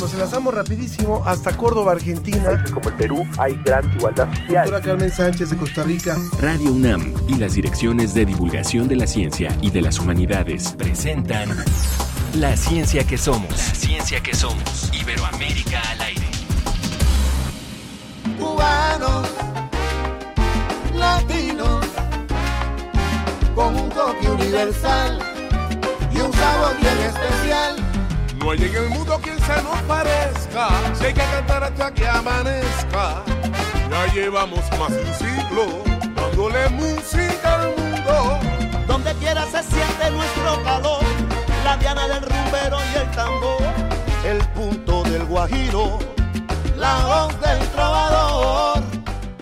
nos enlazamos rapidísimo hasta Córdoba, Argentina. Como el Perú hay gran igualdad social. Doctora Carmen Sánchez de Costa Rica. Radio UNAM y las direcciones de divulgación de la ciencia y de las humanidades presentan La ciencia que somos. La ciencia que somos. Iberoamérica al aire. Cubanos, latinos, con un toque universal y un sabor bien especial. No hay en el mundo quien se nos parezca, si hay que cantar hasta que amanezca. Ya llevamos más de un siglo dándole música al mundo. Donde quiera se siente nuestro calor, la diana del rumbero y el tambor, el punto del guajiro, la voz del trovador.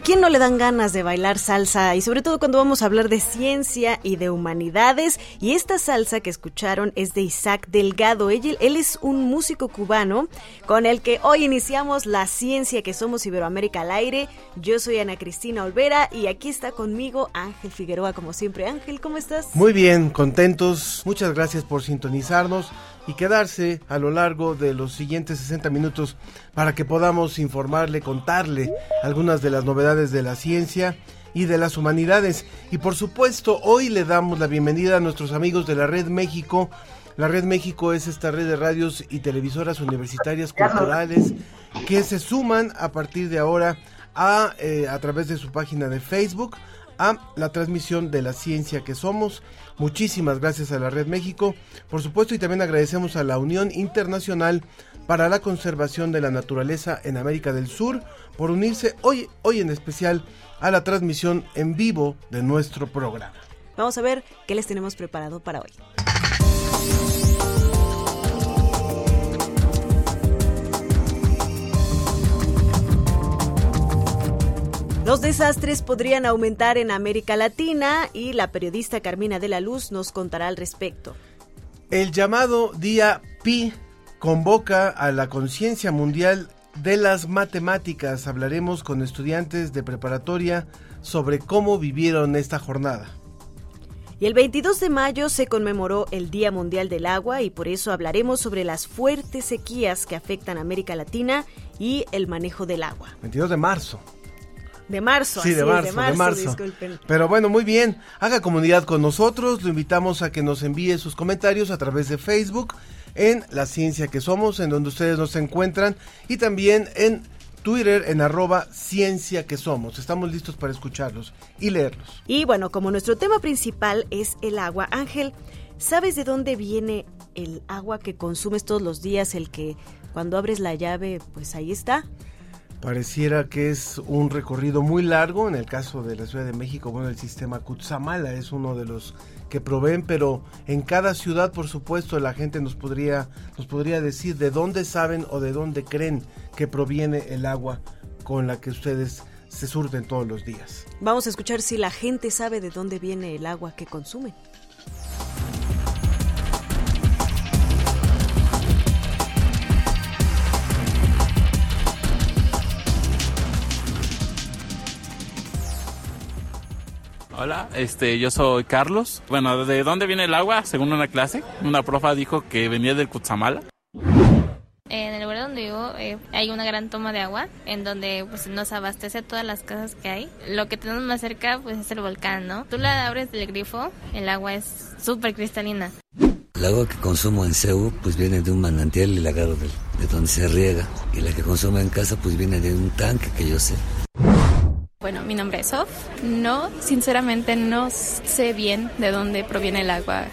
¿Quién no le dan ganas de bailar salsa? Y sobre todo cuando vamos a hablar de ciencia y de humanidades. Y esta salsa que escucharon es de Isaac Delgado. Él, él, es un músico cubano con el que hoy iniciamos la ciencia que somos Iberoamérica al aire. Yo soy Ana Cristina Olvera y aquí está conmigo Ángel Figueroa, como siempre. Ángel, ¿cómo estás? Muy bien, contentos. Muchas gracias por sintonizarnos y quedarse a lo largo de los siguientes 60 minutos para que podamos informarle, contarle algunas de las novedades de la ciencia y de las humanidades. Y por supuesto, hoy le damos la bienvenida a nuestros amigos de la Red México. La Red México es esta red de radios y televisoras universitarias culturales que se suman a partir de ahora a, eh, a través de su página de Facebook a la transmisión de la ciencia que somos. Muchísimas gracias a la Red México, por supuesto, y también agradecemos a la Unión Internacional para la Conservación de la Naturaleza en América del Sur por unirse hoy, hoy en especial a la transmisión en vivo de nuestro programa. Vamos a ver qué les tenemos preparado para hoy. Los desastres podrían aumentar en América Latina y la periodista Carmina de la Luz nos contará al respecto. El llamado Día Pi convoca a la conciencia mundial de las matemáticas. Hablaremos con estudiantes de preparatoria sobre cómo vivieron esta jornada. Y el 22 de mayo se conmemoró el Día Mundial del Agua y por eso hablaremos sobre las fuertes sequías que afectan a América Latina y el manejo del agua. 22 de marzo. De marzo, sí, de así marzo, es, de marzo, de marzo. disculpen. Pero bueno, muy bien. Haga comunidad con nosotros. Lo invitamos a que nos envíe sus comentarios a través de Facebook en La Ciencia que Somos, en donde ustedes nos encuentran, y también en Twitter en arroba Ciencia que Somos. Estamos listos para escucharlos y leerlos. Y bueno, como nuestro tema principal es el agua, Ángel, ¿sabes de dónde viene el agua que consumes todos los días? El que cuando abres la llave, pues ahí está. Pareciera que es un recorrido muy largo. En el caso de la Ciudad de México, bueno, el sistema Cutzamala es uno de los que proveen, pero en cada ciudad, por supuesto, la gente nos podría, nos podría decir de dónde saben o de dónde creen que proviene el agua con la que ustedes se surten todos los días. Vamos a escuchar si la gente sabe de dónde viene el agua que consumen. Hola, este, yo soy Carlos. Bueno, ¿de dónde viene el agua? Según una clase, una profa dijo que venía del Cutzamala. En el lugar donde vivo eh, hay una gran toma de agua en donde pues, nos abastece todas las casas que hay. Lo que tenemos más cerca pues es el volcán, ¿no? Tú la abres del grifo, el agua es súper cristalina. El agua que consumo en CEU pues viene de un manantial y la agarro de, de donde se riega. Y la que consumo en casa pues viene de un tanque que yo sé. Mi nombre es Sof. No, sinceramente no sé bien de dónde proviene el agua.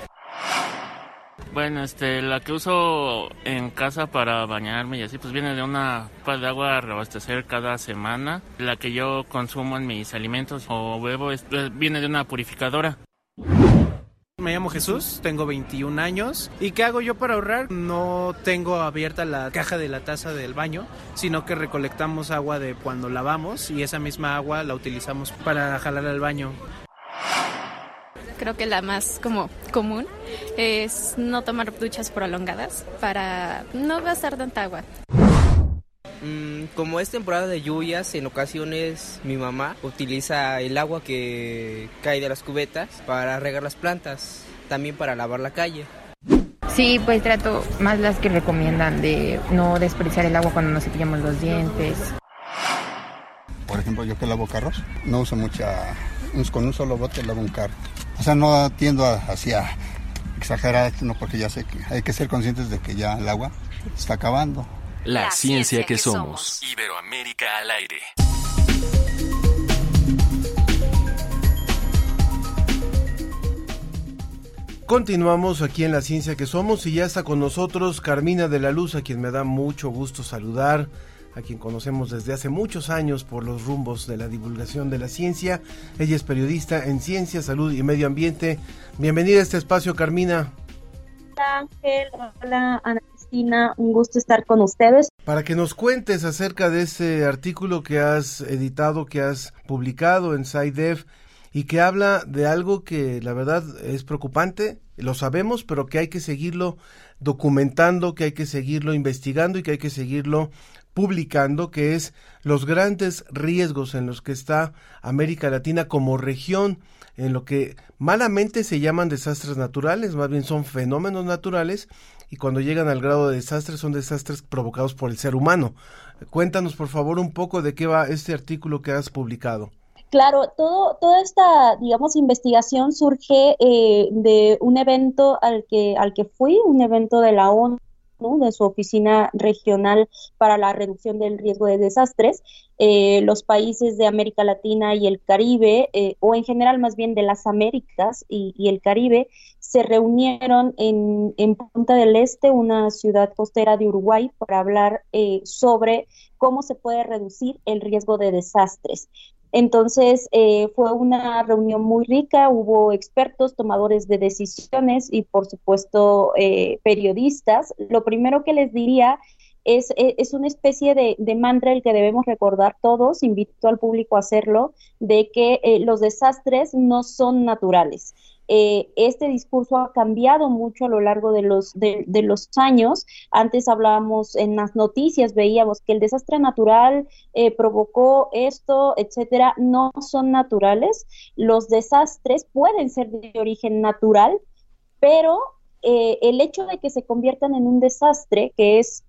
Bueno, este, la que uso en casa para bañarme y así, pues viene de una pipa de agua a reabastecer cada semana. La que yo consumo en mis alimentos o bebo es- viene de una purificadora. Me llamo Jesús, tengo 21 años. ¿Y qué hago yo para ahorrar? No tengo abierta la caja de la taza del baño, sino que recolectamos agua de cuando lavamos y esa misma agua la utilizamos para jalar al baño. Creo que la más como común es no tomar duchas prolongadas para no gastar tanta agua. Mm, como es temporada de lluvias, en ocasiones mi mamá utiliza el agua que cae de las cubetas para regar las plantas, también para lavar la calle. Sí, pues trato más las que recomiendan de no desperdiciar el agua cuando nos cepillamos los dientes. Por ejemplo, yo que lavo carros, no uso mucha, con un solo bote lavo un carro. O sea, no tiendo hacia exagerar, no porque ya sé que hay que ser conscientes de que ya el agua está acabando. La, ciencia, que, somos. Iberoamérica al aire. Continuamos aquí en La Ciencia que Somos y ya está con nosotros Carmina de la Luz, a quien me da mucho gusto saludar, a quien conocemos desde hace muchos años por los rumbos de la divulgación de la ciencia. Ella es periodista en Ciencia, Salud y Medio Ambiente. Bienvenida a este espacio, Carmina. Hola Ángel, hola Ana Un gusto estar con ustedes. Para que nos cuentes acerca de ese artículo que has editado, que has publicado en SciDev y que habla de algo que la verdad es preocupante, lo sabemos, pero que hay que seguirlo documentando, que hay que seguirlo investigando y que hay que seguirlo publicando, que es los grandes riesgos en los que está América Latina como región, en lo que malamente se llaman desastres naturales, más bien son fenómenos naturales, y cuando llegan al grado de desastres son desastres provocados por el ser humano. Cuéntanos por favor un poco de qué va este artículo que has publicado. Claro, todo, toda esta, digamos, investigación surge eh, de un evento al que, al que fui, un evento de la ONU, de su oficina regional para la reducción del riesgo de desastres. Eh, los países de América Latina y el Caribe, eh, o en general más bien de las Américas y, el Caribe, se reunieron en, en, Punta del Este, una ciudad costera de Uruguay, para hablar sobre cómo se puede reducir el riesgo de desastres. Entonces, eh, fue una reunión muy rica, hubo expertos, tomadores de decisiones y, por supuesto, eh, periodistas. Lo primero que les diría es, e, es una especie de, de, mantra el que debemos recordar todos, invito al público a hacerlo, de que eh, los desastres no son naturales. Eh, este discurso ha cambiado mucho a lo largo de los, de, los años. Antes hablábamos en las noticias, veíamos que el desastre natural eh, provocó esto, etcétera. No son naturales. Los desastres pueden ser de origen natural, pero eh, el hecho de que se conviertan en un desastre, que es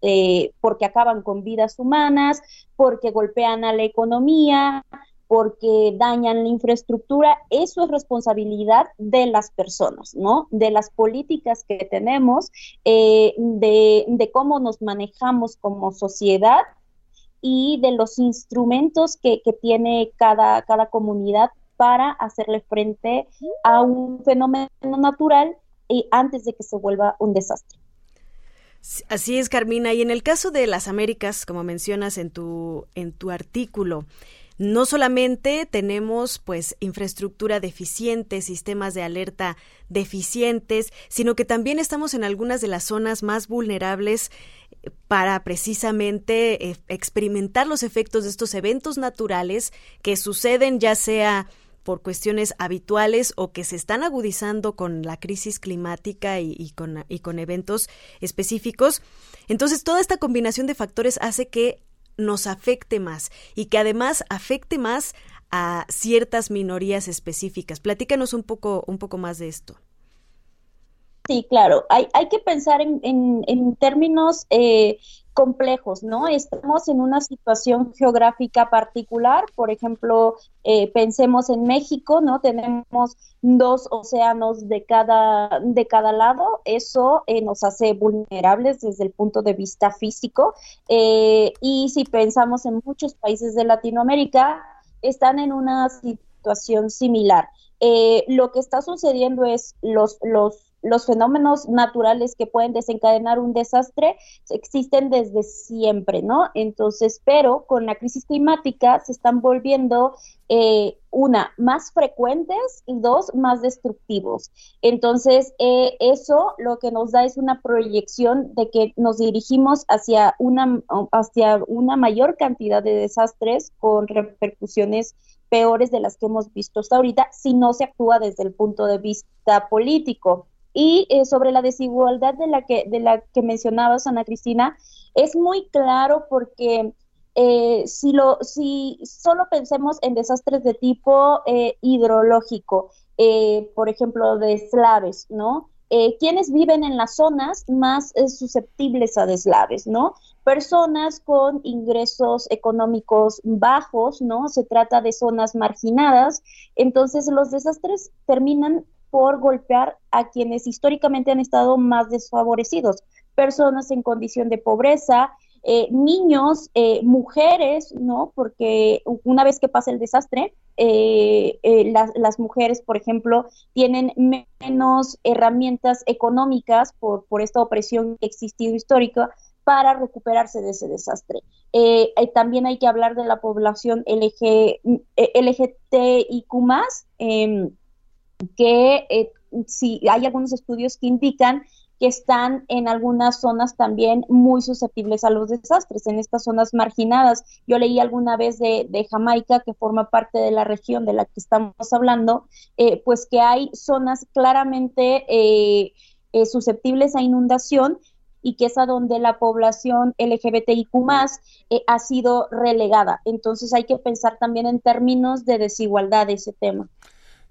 porque acaban con vidas humanas, porque golpean a la economía, porque dañan la infraestructura, eso es responsabilidad de las personas, ¿no? De las políticas que tenemos, eh, de, cómo nos manejamos como sociedad y de los instrumentos que, tiene cada, cada comunidad para hacerle frente a un fenómeno natural y antes de que se vuelva un desastre. Así es, Carmina. Y en el caso de las Américas, como mencionas en tu, en tu artículo, no solamente tenemos pues infraestructura deficiente, sistemas de alerta deficientes, sino que también estamos en algunas de las zonas más vulnerables eh, para precisamente eh, experimentar los efectos de estos eventos naturales que suceden ya sea por cuestiones habituales o que se están agudizando con la crisis climática y, con, y con eventos específicos. Entonces, toda esta combinación de factores hace que nos afecte más y que además afecte más a ciertas minorías específicas. Platícanos un poco, un poco más de esto. Sí, claro. Hay, hay que pensar en, en, términos eh, complejos, ¿no? Estamos en una situación geográfica particular, por ejemplo, eh, pensemos en México, ¿no? Tenemos dos océanos de cada, de cada lado, eso eh, nos hace vulnerables desde el punto de vista físico, y si pensamos en muchos países de Latinoamérica, están en una situación similar. lo que está sucediendo es los, los los fenómenos naturales que pueden desencadenar un desastre existen desde siempre, ¿no? Entonces, pero con la crisis climática se están volviendo, eh, una, más frecuentes y dos, más destructivos. Entonces, eh, eso lo que nos da es una proyección de que nos dirigimos hacia una, hacia una mayor cantidad de desastres con repercusiones peores de las que hemos visto hasta ahorita si no se actúa desde el punto de vista político. Y eh, sobre la desigualdad de la que, de la que mencionabas, Ana Cristina, es muy claro porque eh, si, lo, si solo pensemos en desastres de tipo eh, hidrológico, por ejemplo, de slaves, ¿no? eh, quienes viven en las zonas más eh, susceptibles a deslaves, ¿no? Personas con ingresos económicos bajos, ¿no? Se trata de zonas marginadas, entonces los desastres terminan por golpear a quienes históricamente han estado más desfavorecidos, personas en condición de pobreza, eh, niños, eh, mujeres, ¿no? Porque una vez que pasa el desastre, eh, las, mujeres, por ejemplo, tienen menos herramientas económicas por, esta opresión que ha existido histórica para recuperarse de ese desastre. también hay que hablar de la población LG, LGTIQ+, que si hay algunos estudios que indican que están en algunas zonas también muy susceptibles a los desastres, en estas zonas marginadas. Yo leí alguna vez de, Jamaica, que forma parte de la región de la que estamos hablando, eh, pues que hay zonas claramente eh, eh, susceptibles a inundación y que es a donde la población LGBTIQ más ha sido relegada. Entonces hay que pensar también en términos de desigualdad de ese tema.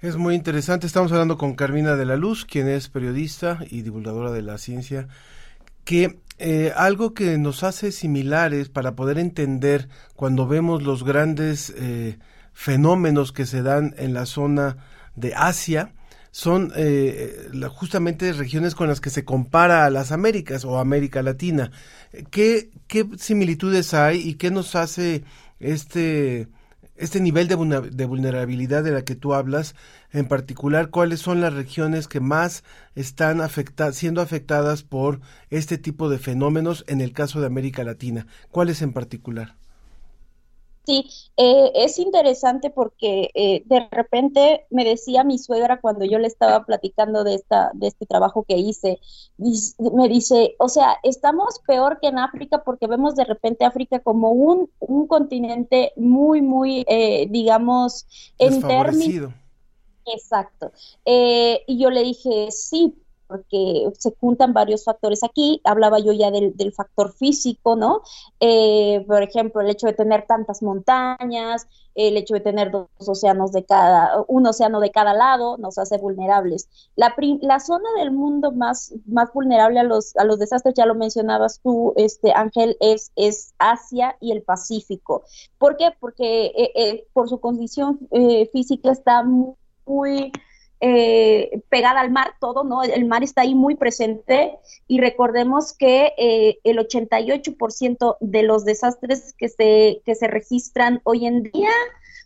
Es muy interesante. Estamos hablando con Carmina de la Luz, quien es periodista y divulgadora de la ciencia, que eh, algo que nos hace similares para poder entender cuando vemos los grandes eh, fenómenos que se dan en la zona de Asia, son eh, justamente regiones con las que se compara a las Américas o América Latina. ¿Qué, qué similitudes hay y qué nos hace este este nivel de, vulnerabilidad de la que tú hablas, en particular, cuáles son las regiones que más están siendo afectadas por este tipo de fenómenos en el caso de América Latina. ¿Cuáles en particular? Sí, eh, es interesante porque eh, de repente me decía mi suegra cuando yo le estaba platicando de esta de este trabajo que hice, me dice, o sea, estamos peor que en África porque vemos de repente África como un, un continente muy, muy, eh, digamos, en términos... Exacto. y yo le dije, sí, porque se juntan varios factores aquí. Hablaba yo ya del, factor físico, ¿no? Eh, por ejemplo, el hecho de tener tantas montañas, el hecho de tener dos océanos de cada, un océano de cada lado, nos hace vulnerables. La, la zona del mundo más, más vulnerable a los, a los desastres, ya lo mencionabas tú, este Ángel, es, es Asia y el Pacífico. ¿Por qué? Porque eh, eh, por su condición física está muy eh, pegada al mar todo, ¿no? El mar está ahí muy presente y recordemos que eh, el 88% de los desastres que se, que se registran hoy en día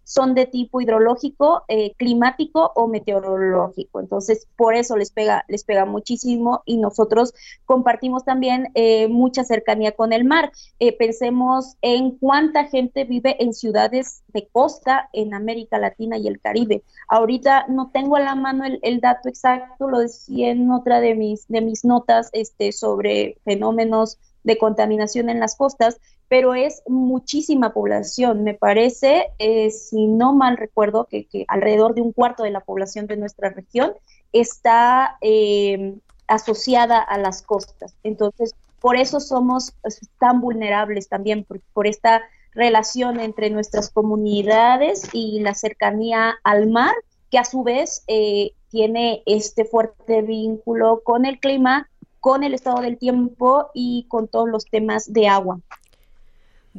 son de tipo hidrológico, eh, climático o meteorológico. Entonces, por eso les pega, les pega muchísimo y nosotros compartimos también eh, mucha cercanía con el mar. Eh, pensemos en cuánta gente vive en ciudades de costa en América Latina y el Caribe. Ahorita no tengo a la mano el, el dato exacto, lo decía en otra de mis, de mis notas este, sobre fenómenos de contaminación en las costas, pero es muchísima población. Me parece, eh, si no mal recuerdo, que, alrededor de un cuarto de la población de nuestra región está eh, asociada a las costas. Entonces, por eso somos pues, tan vulnerables también, por, esta relación entre nuestras comunidades y la cercanía al mar, que a su vez eh, tiene este fuerte vínculo con el clima, con el estado del tiempo y con todos los temas de agua.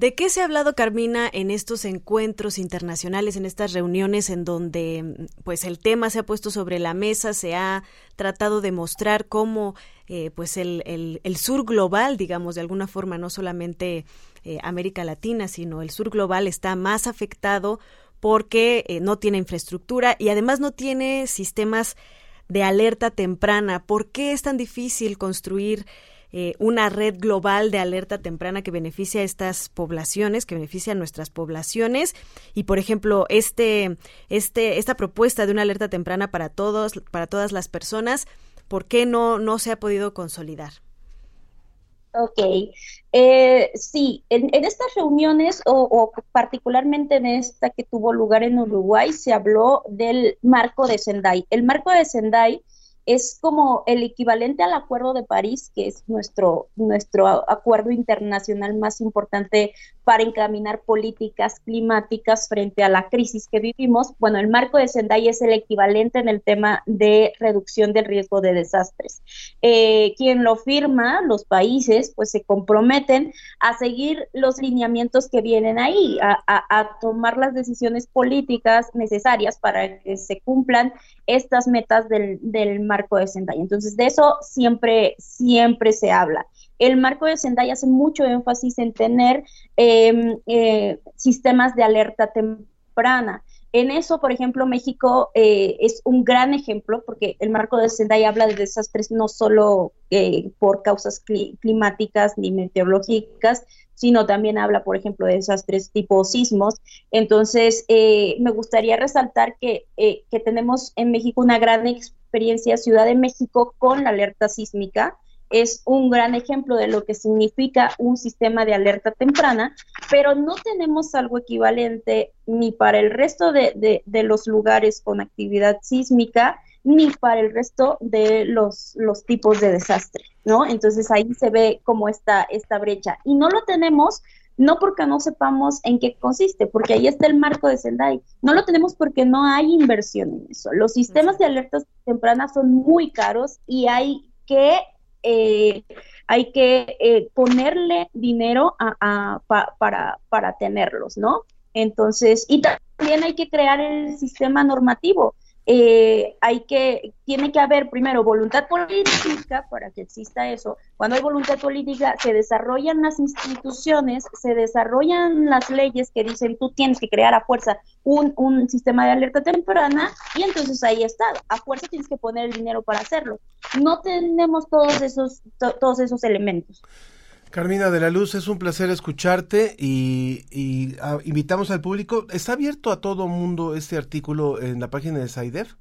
¿De qué se ha hablado, Carmina, en estos encuentros internacionales, en estas reuniones en donde pues el tema se ha puesto sobre la mesa, se ha tratado de mostrar cómo eh, pues el, el, sur global, digamos, de alguna forma, no solamente eh, América Latina, sino el sur global está más afectado porque eh, no tiene infraestructura y además no tiene sistemas de alerta temprana. ¿Por qué es tan difícil construir eh, una red global de alerta temprana que beneficia a estas poblaciones, que beneficia a nuestras poblaciones. Y por ejemplo, este, este, esta propuesta de una alerta temprana para todos, para todas las personas, ¿por qué no, no se ha podido consolidar? Ok, eh, sí, en, estas reuniones o, o, particularmente en esta que tuvo lugar en Uruguay se habló del marco de Sendai. El marco de Sendai es como el equivalente al Acuerdo de París, que es nuestro, nuestro acuerdo internacional más importante para encaminar políticas climáticas frente a la crisis que vivimos. Bueno, el marco de Sendai es el equivalente en el tema de reducción del riesgo de desastres. Eh, quien lo firma, los países, pues se comprometen a seguir los lineamientos que vienen ahí, a, tomar las decisiones políticas necesarias para que se cumplan estas metas del, del marco de Sendai. Entonces, de eso siempre, siempre se habla. El marco de Sendai hace mucho énfasis en tener em, eh, sistemas de alerta temprana. En eso, por ejemplo, México eh, es un gran ejemplo porque el marco de Sendai habla de desastres no solo eh, por causas climáticas ni meteorológicas, sino también habla, por ejemplo, de desastres tipo sismos. Entonces, me gustaría resaltar que, que tenemos en México una gran experiencia, Ciudad de México, con la alerta sísmica es un gran ejemplo de lo que significa un sistema de alerta temprana, pero no tenemos algo equivalente ni para el resto de, los lugares con actividad sísmica, ni para el resto de los, los tipos de desastre, ¿no? Entonces ahí se ve como esta, esta brecha. Y no lo tenemos no porque no sepamos en qué consiste, porque ahí está el marco de Sendai. No lo tenemos porque no hay inversión en eso. Los sistemas de alertas tempranas son muy caros y hay que eh, hay que eh, ponerle dinero a, para, para tenerlos, ¿no? Entonces, y también hay que crear el sistema normativo. Eh, hay que, tiene que haber primero voluntad política para que exista eso. Cuando hay voluntad política, se desarrollan las instituciones, se desarrollan las leyes que dicen tú tienes que crear a fuerza un, un sistema de alerta temprana y entonces ahí está, a fuerza tienes que poner el dinero para hacerlo. No tenemos todos esos, todos esos elementos. Carmina de la Luz, es un placer escucharte y, ah, invitamos al público. ¿Está abierto a todo mundo este artículo en la página de SAIDEF?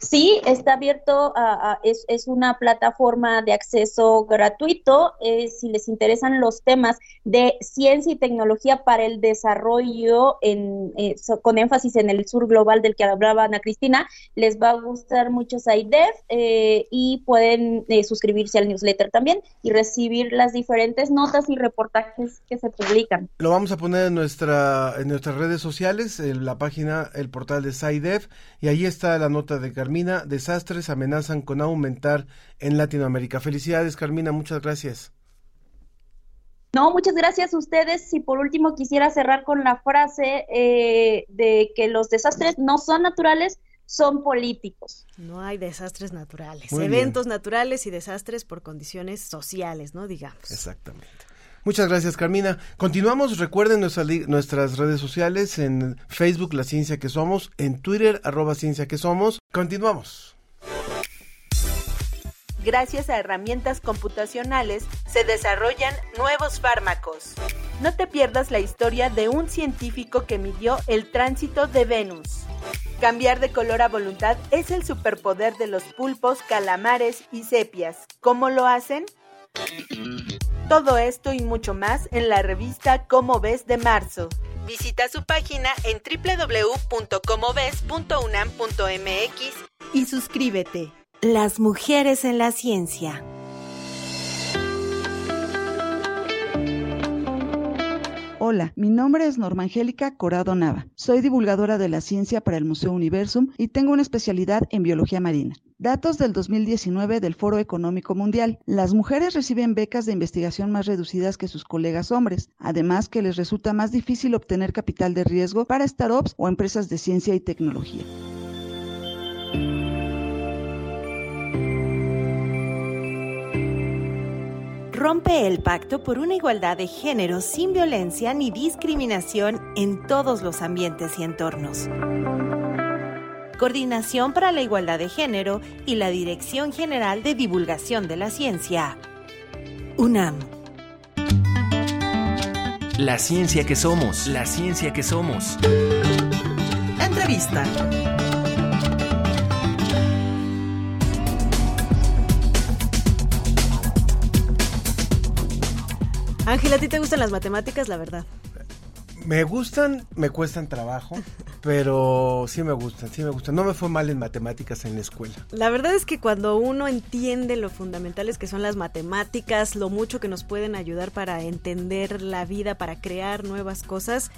Sí, está abierto, es, es, una plataforma de acceso gratuito. Eh, si les interesan los temas de ciencia y tecnología para el desarrollo, en, eh, con énfasis en el sur global del que hablaba Ana Cristina, les va a gustar mucho SciDev eh, y pueden suscribirse al newsletter también y recibir las diferentes notas y reportajes que se publican. Lo vamos a poner en, nuestra, en nuestras redes sociales, en la página, el portal de SciDev, y ahí está la nota de Carmina, desastres amenazan con aumentar en Latinoamérica. Felicidades, Carmina, muchas gracias. No, muchas gracias a ustedes. Y por último quisiera cerrar con la frase eh, de que los desastres no son naturales, son políticos. No hay desastres naturales, eventos naturales y desastres por condiciones sociales, ¿no? Digamos. Exactamente. Muchas gracias, Carmina. Continuamos. Recuerden nuestras redes sociales en Facebook, La Ciencia que Somos, en Twitter, arroba Ciencia que Somos. Continuamos. Gracias a herramientas computacionales se desarrollan nuevos fármacos. No te pierdas la historia de un científico que midió el tránsito de Venus. Cambiar de color a voluntad es el superpoder de los pulpos, calamares y sepias. ¿Cómo lo hacen? Todo esto y mucho más en la revista Cómo ves de marzo. Visita su página en www.comoves.unam.mx y suscríbete. Las mujeres en la ciencia. Hola, mi nombre es Norma Angélica Corado Nava. Soy divulgadora de la ciencia para el Museo Universum y tengo una especialidad en biología marina. Datos del 2019 del Foro Económico Mundial. Las mujeres reciben becas de investigación más reducidas que sus colegas hombres, además que les resulta más difícil obtener capital de riesgo para startups o empresas de ciencia y tecnología. Rompe el pacto por una igualdad de género sin violencia ni discriminación en todos los ambientes y entornos. Coordinación para la Igualdad de Género y la Dirección General de Divulgación de la Ciencia. UNAM. La ciencia que somos, la ciencia que somos. Entrevista. Ángel, ¿a ti te gustan las matemáticas, la verdad? Me gustan, me cuestan trabajo, pero sí me gustan, sí me gustan. No me fue mal en matemáticas en la escuela. La verdad es que cuando uno entiende lo fundamentales que son las matemáticas, lo mucho que nos pueden ayudar para entender la vida, para crear nuevas cosas,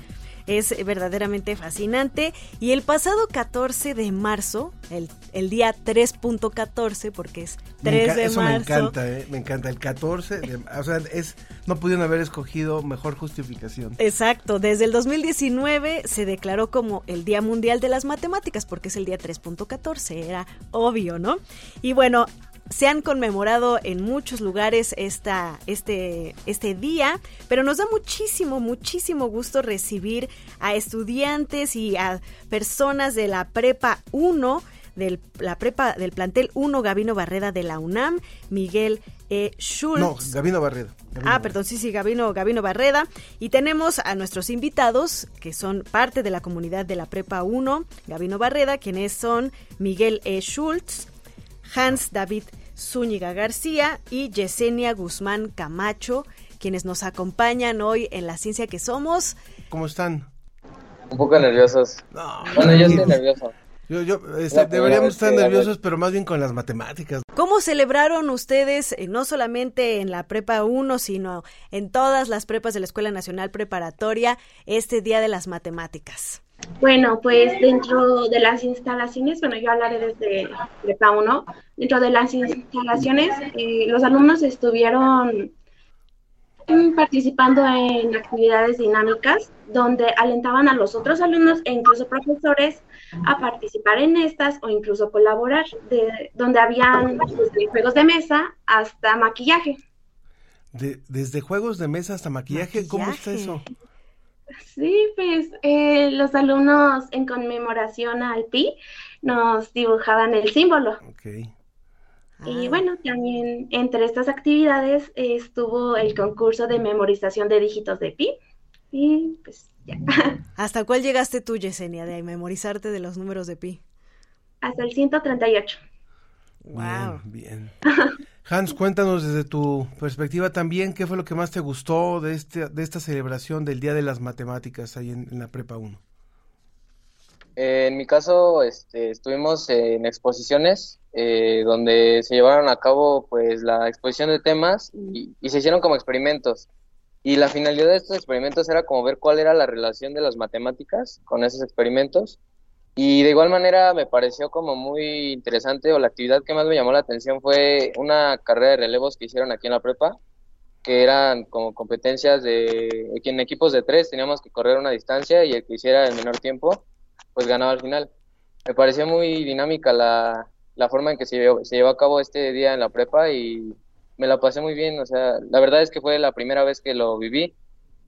es verdaderamente fascinante. Y el pasado 14 de marzo, el, el día 3.14, porque es 3 de eso marzo. me encanta, ¿eh? me encanta. El 14, de- o sea, es, no pudieron haber escogido mejor justificación. Exacto, desde el 2019 se declaró como el Día Mundial de las Matemáticas porque es el día 3.14, era obvio, ¿no? Y bueno, se han conmemorado en muchos lugares esta, este, este día, pero nos da muchísimo, muchísimo gusto recibir a estudiantes y a personas de la Prepa 1, de la Prepa del plantel 1 Gavino Barreda de la UNAM, Miguel E. Schultz. No, Gabino Barredo. Gabino Ah, perdón, sí, sí, Gabino, Gabino Barreda. Y tenemos a nuestros invitados, que son parte de la comunidad de la Prepa 1, Gabino Barreda, quienes son Miguel E. Schultz, Hans David Zúñiga García y Yesenia Guzmán Camacho, quienes nos acompañan hoy en La Ciencia que Somos. ¿Cómo están? Un poco nerviosos. bueno, yo estoy nervioso. Yo, yo, este, deberíamos estar nerviosos, pero más bien con las matemáticas. ¿Cómo celebraron ustedes, eh, no solamente en la Prepa 1, sino en todas las prepas de la Escuela Nacional Preparatoria, este Día de las Matemáticas? Bueno, pues dentro de las instalaciones, bueno, yo hablaré desde Prepa 1, dentro de las instalaciones, eh, los alumnos estuvieron mm, participando en actividades dinámicas donde alentaban a los otros alumnos e incluso profesores a participar en estas o incluso colaborar, de, donde habían desde juegos de mesa hasta maquillaje. De- desde juegos de mesa hasta maquillaje, ¿cómo está eso? Sí, pues eh, los alumnos en conmemoración al pi nos dibujaban el símbolo. Y bueno, también entre estas actividades eh, estuvo el concurso de memorización de dígitos de pi. Y pues ya, ¿Hasta cuál llegaste tú, Yesenia, de memorizarte de los números de pi? hasta el 138. Wow. Bien, bien. Hans, cuéntanos desde tu perspectiva también, ¿qué fue lo que más te gustó de, este, de esta celebración del Día de las Matemáticas ahí en, la Prepa 1? Eh, en mi caso, este, estuvimos en exposiciones eh, donde se llevaron a cabo pues la exposición de temas y, y se hicieron como experimentos. Y la finalidad de estos experimentos era como ver cuál era la relación de las matemáticas con esos experimentos. Y de igual manera me pareció como muy interesante o la actividad que más me llamó la atención fue una carrera de relevos que hicieron aquí en la prepa, que eran como competencias de, en equipos de tres teníamos que correr una distancia y el que hiciera el menor tiempo, pues ganaba al final. Me pareció muy dinámica la, la forma en que se llevó, se llevó a cabo este día en la prepa y me la pasé muy bien. O sea, la verdad es que fue la primera vez que lo viví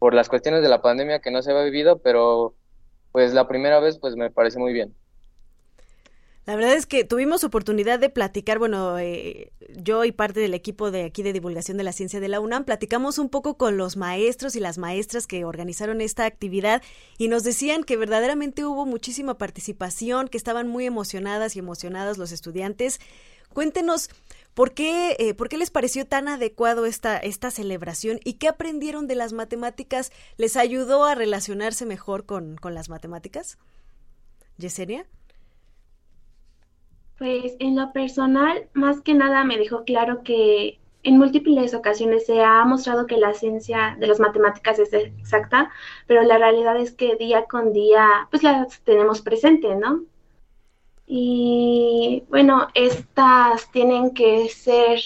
por las cuestiones de la pandemia que no se había vivido, pero pues la primera vez pues me pareció muy bien. La verdad es que tuvimos oportunidad de platicar, bueno, eh, yo y parte del equipo de aquí de divulgación de la ciencia de la UNAM, platicamos un poco con los maestros y las maestras que organizaron esta actividad y nos decían que verdaderamente hubo muchísima participación, que estaban muy emocionadas y emocionados los estudiantes. Cuéntenos, ¿por qué, eh, ¿por qué les pareció tan adecuado esta, esta celebración y qué aprendieron de las matemáticas? ¿Les ayudó a relacionarse mejor con, con las matemáticas? ¿Yesenia? Pues en lo personal, más que nada me dejó claro que en múltiples ocasiones se ha mostrado que la ciencia de las matemáticas es exacta, pero la realidad es que día con día pues las tenemos presente, ¿no? Y bueno, estas tienen que ser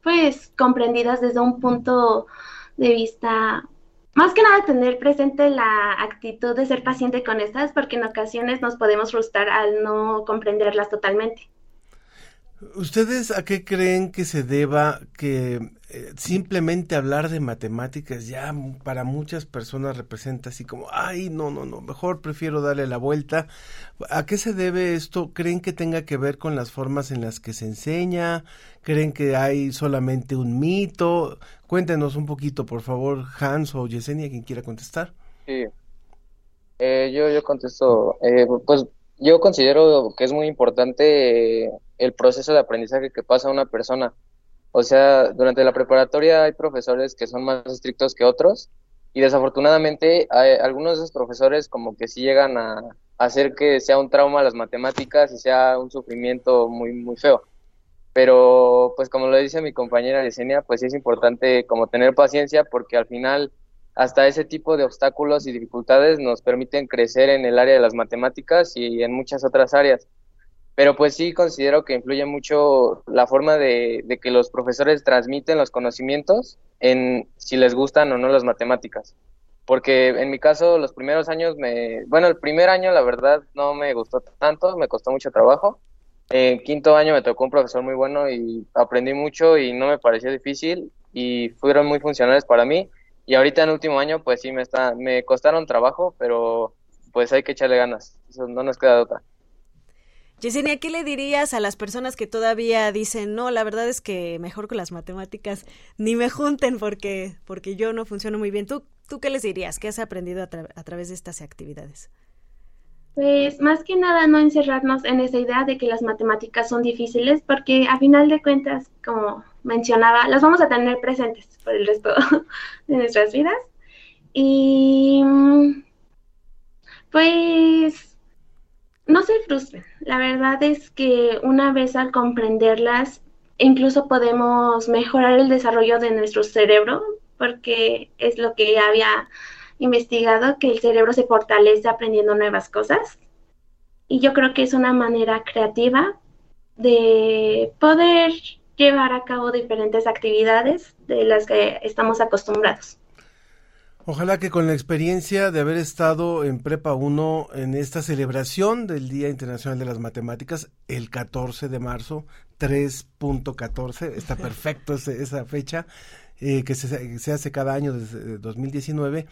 pues comprendidas desde un punto de vista, más que nada tener presente la actitud de ser paciente con estas, porque en ocasiones nos podemos frustrar al no comprenderlas totalmente. ¿Ustedes a qué creen que se deba que eh, simplemente hablar de matemáticas ya para muchas personas representa así como, ay, no, no, no, mejor prefiero darle la vuelta? ¿A qué se debe esto? ¿Creen que tenga que ver con las formas en las que se enseña? ¿Creen que hay solamente un mito? Cuéntenos un poquito, por favor, Hans o Yesenia, quien quiera contestar. Sí. Eh, yo, yo contesto, eh, pues yo considero que es muy importante eh, el proceso de aprendizaje que pasa una persona. O sea, durante la preparatoria hay profesores que son más estrictos que otros y desafortunadamente hay, algunos de esos profesores como que sí llegan a, hacer que sea un trauma las matemáticas y sea un sufrimiento muy, muy feo. Pero, pues como lo dice mi compañera Yesenia, pues sí es importante como tener paciencia porque al final hasta ese tipo de obstáculos y dificultades nos permiten crecer en el área de las matemáticas y en muchas otras áreas. Pero pues sí considero que influye mucho la forma de, que los profesores transmiten los conocimientos en si les gustan o no las matemáticas porque en mi caso los primeros años me, bueno, el primer año la verdad no me gustó tanto, me costó mucho trabajo. En quinto año me tocó un profesor muy bueno y aprendí mucho y no me pareció difícil y fueron muy funcionales para mí. Y ahorita en el último año pues sí me está, me costaron trabajo, pero pues hay que echarle ganas, Eso no nos queda de otra. Yesenia, ¿qué le dirías a las personas que todavía dicen, no, la verdad es que mejor con las matemáticas ni me junten porque, porque yo no funciono muy bien? ¿Tú, ¿Tú qué les dirías? ¿Qué has aprendido a, a través de estas actividades? Pues más que nada no encerrarnos en esa idea de que las matemáticas son difíciles porque a final de cuentas, como mencionaba, las vamos a tener presentes por el resto de nuestras vidas. Y pues no se frustren. La verdad es que una vez al comprenderlas, incluso podemos mejorar el desarrollo de nuestro cerebro, porque es lo que había investigado, que el cerebro se fortalece aprendiendo nuevas cosas. Y yo creo que es una manera creativa de poder llevar a cabo diferentes actividades de las que estamos acostumbrados. Ojalá que con la experiencia de haber estado en Prepa 1 en esta celebración del Día Internacional de las Matemáticas, el 14 de marzo, 3.14, está perfecto esa fecha, eh, que se, se, hace cada año desde 2019,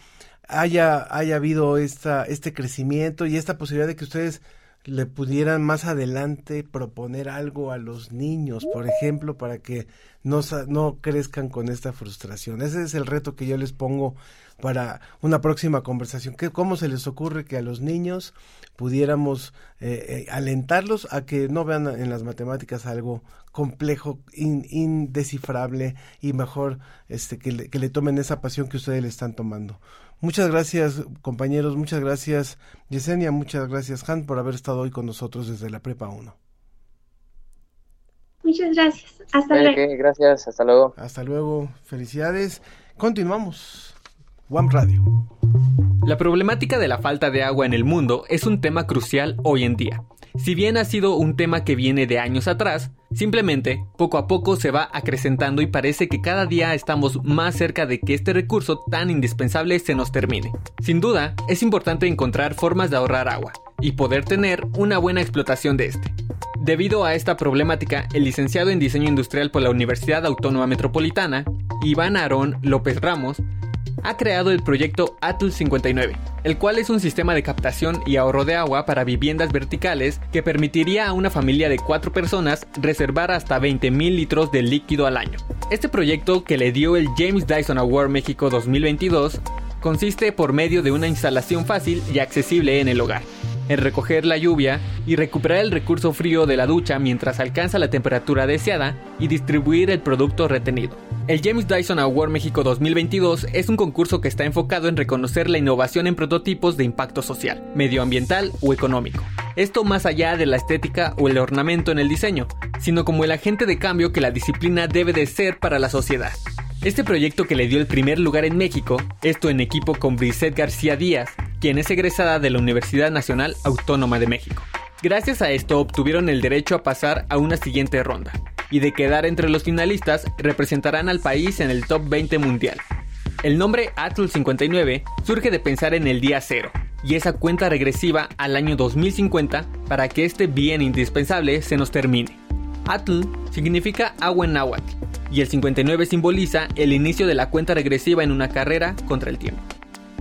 haya, haya habido esta, este crecimiento y esta posibilidad de que ustedes le pudieran más adelante proponer algo a los niños, por ejemplo, para que no, no crezcan con esta frustración. Ese es el reto que yo les pongo para una próxima conversación. ¿Qué, ¿Cómo se les ocurre que a los niños pudiéramos eh, eh, alentarlos a que no vean en las matemáticas algo complejo, indescifrable y mejor este, que, le, que le tomen esa pasión que ustedes le están tomando? Muchas gracias, compañeros. Muchas gracias, Yesenia. Muchas gracias, Han, por haber estado hoy con nosotros desde la Prepa 1. Muchas gracias. Hasta luego. gracias. Hasta luego. Hasta luego. Felicidades. Continuamos. One Radio. La problemática de la falta de agua en el mundo es un tema crucial hoy en día. Si bien ha sido un tema que viene de años atrás, simplemente poco a poco se va acrecentando y parece que cada día estamos más cerca de que este recurso tan indispensable se nos termine. Sin duda, es importante encontrar formas de ahorrar agua y poder tener una buena explotación de este. Debido a esta problemática, el licenciado en Diseño Industrial por la Universidad Autónoma Metropolitana, Iván Aarón López Ramos, ha creado el proyecto ATL 59, el cual es un sistema de captación y ahorro de agua para viviendas verticales que permitiría a una familia de cuatro personas reservar hasta 20.000 litros de líquido al año. Este proyecto, que le dio el James Dyson Award México 2022, consiste por medio de una instalación fácil y accesible en el hogar en recoger la lluvia y recuperar el recurso frío de la ducha mientras alcanza la temperatura deseada y distribuir el producto retenido. El James Dyson Award México 2022 es un concurso que está enfocado en reconocer la innovación en prototipos de impacto social, medioambiental o económico. Esto más allá de la estética o el ornamento en el diseño, sino como el agente de cambio que la disciplina debe de ser para la sociedad. Este proyecto que le dio el primer lugar en México, esto en equipo con Brisette García Díaz, quien es egresada de la Universidad Nacional Autónoma de México. Gracias a esto obtuvieron el derecho a pasar a una siguiente ronda, y de quedar entre los finalistas representarán al país en el top 20 mundial. El nombre Atul 59 surge de pensar en el día cero, y esa cuenta regresiva al año 2050 para que este bien indispensable se nos termine. Atl significa agua en náhuatl y el 59 simboliza el inicio de la cuenta regresiva en una carrera contra el tiempo.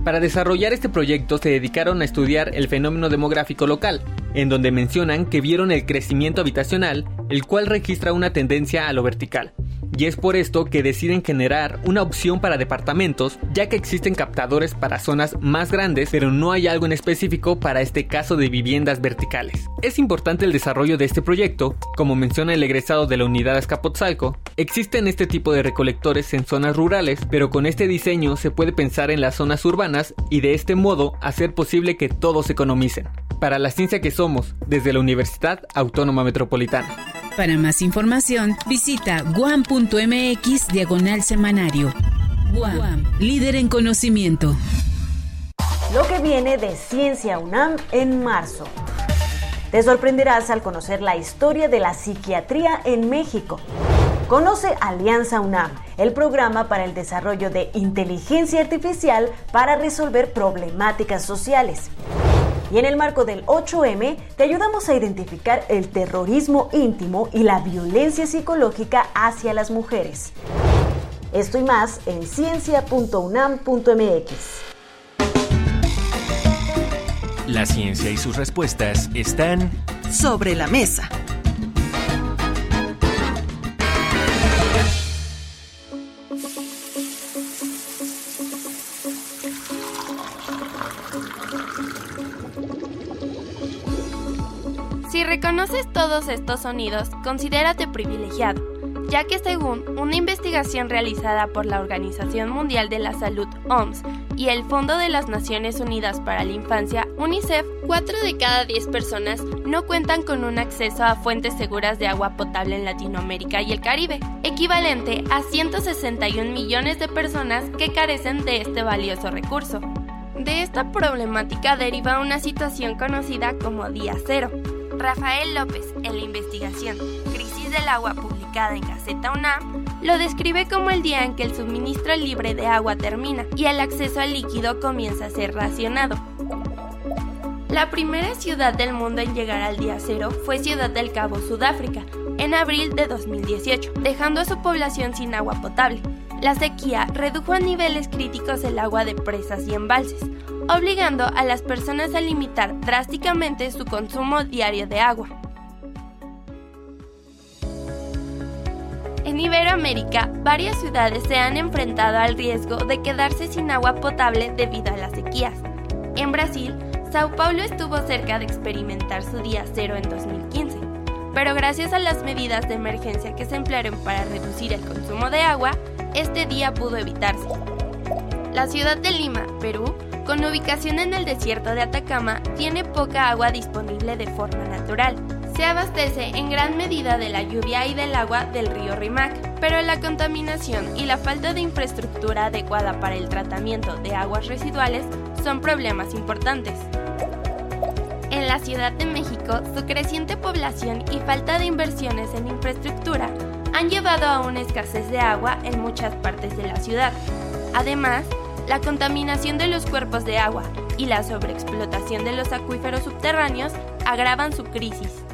Para desarrollar este proyecto se dedicaron a estudiar el fenómeno demográfico local, en donde mencionan que vieron el crecimiento habitacional, el cual registra una tendencia a lo vertical, y es por esto que deciden generar una opción para departamentos, ya que existen captadores para zonas más grandes, pero no hay algo en específico para este caso de viviendas verticales. Es importante el desarrollo de este proyecto, como menciona el egresado de la unidad Azcapotzalco, existen este tipo de recolectores en zonas rurales, pero con este diseño se puede pensar en las zonas urbanas y de este modo hacer posible que todos economicen. Para la ciencia que somos, desde la Universidad Autónoma Metropolitana. Para más información, visita guam.mx diagonal semanario. Guam, líder en conocimiento. Lo que viene de Ciencia UNAM en marzo. Te sorprenderás al conocer la historia de la psiquiatría en México. Conoce Alianza UNAM, el programa para el desarrollo de inteligencia artificial para resolver problemáticas sociales. Y en el marco del 8M te ayudamos a identificar el terrorismo íntimo y la violencia psicológica hacia las mujeres. Esto y más en ciencia.unam.mx. La ciencia y sus respuestas están sobre la mesa. Reconoces todos estos sonidos, considérate privilegiado, ya que según una investigación realizada por la Organización Mundial de la Salud, OMS, y el Fondo de las Naciones Unidas para la Infancia, UNICEF, 4 de cada 10 personas no cuentan con un acceso a fuentes seguras de agua potable en Latinoamérica y el Caribe, equivalente a 161 millones de personas que carecen de este valioso recurso. De esta problemática deriva una situación conocida como Día Cero, Rafael López, en la investigación Crisis del Agua publicada en Gaceta UNAM, lo describe como el día en que el suministro libre de agua termina y el acceso al líquido comienza a ser racionado. La primera ciudad del mundo en llegar al día cero fue Ciudad del Cabo, Sudáfrica, en abril de 2018, dejando a su población sin agua potable. La sequía redujo a niveles críticos el agua de presas y embalses, obligando a las personas a limitar drásticamente su consumo diario de agua. En Iberoamérica, varias ciudades se han enfrentado al riesgo de quedarse sin agua potable debido a las sequías. En Brasil, Sao Paulo estuvo cerca de experimentar su día cero en 2015, pero gracias a las medidas de emergencia que se emplearon para reducir el consumo de agua, este día pudo evitarse. La ciudad de Lima, Perú, con ubicación en el desierto de Atacama, tiene poca agua disponible de forma natural. Se abastece en gran medida de la lluvia y del agua del río Rimac, pero la contaminación y la falta de infraestructura adecuada para el tratamiento de aguas residuales son problemas importantes. En la Ciudad de México, su creciente población y falta de inversiones en infraestructura han llevado a una escasez de agua en muchas partes de la ciudad. Además, la contaminación de los cuerpos de agua y la sobreexplotación de los acuíferos subterráneos agravan su crisis.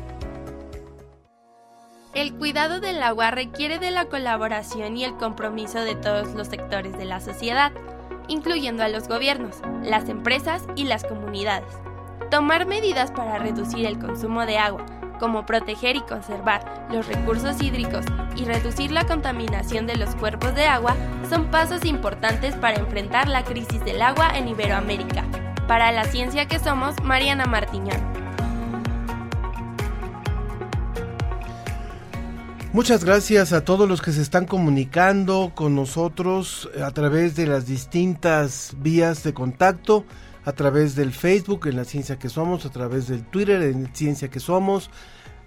El cuidado del agua requiere de la colaboración y el compromiso de todos los sectores de la sociedad, incluyendo a los gobiernos, las empresas y las comunidades. Tomar medidas para reducir el consumo de agua, como proteger y conservar los recursos hídricos y reducir la contaminación de los cuerpos de agua, son pasos importantes para enfrentar la crisis del agua en Iberoamérica. Para la ciencia que somos, Mariana Martiñón. Muchas gracias a todos los que se están comunicando con nosotros a través de las distintas vías de contacto, a través del Facebook en la Ciencia que Somos, a través del Twitter en Ciencia que Somos.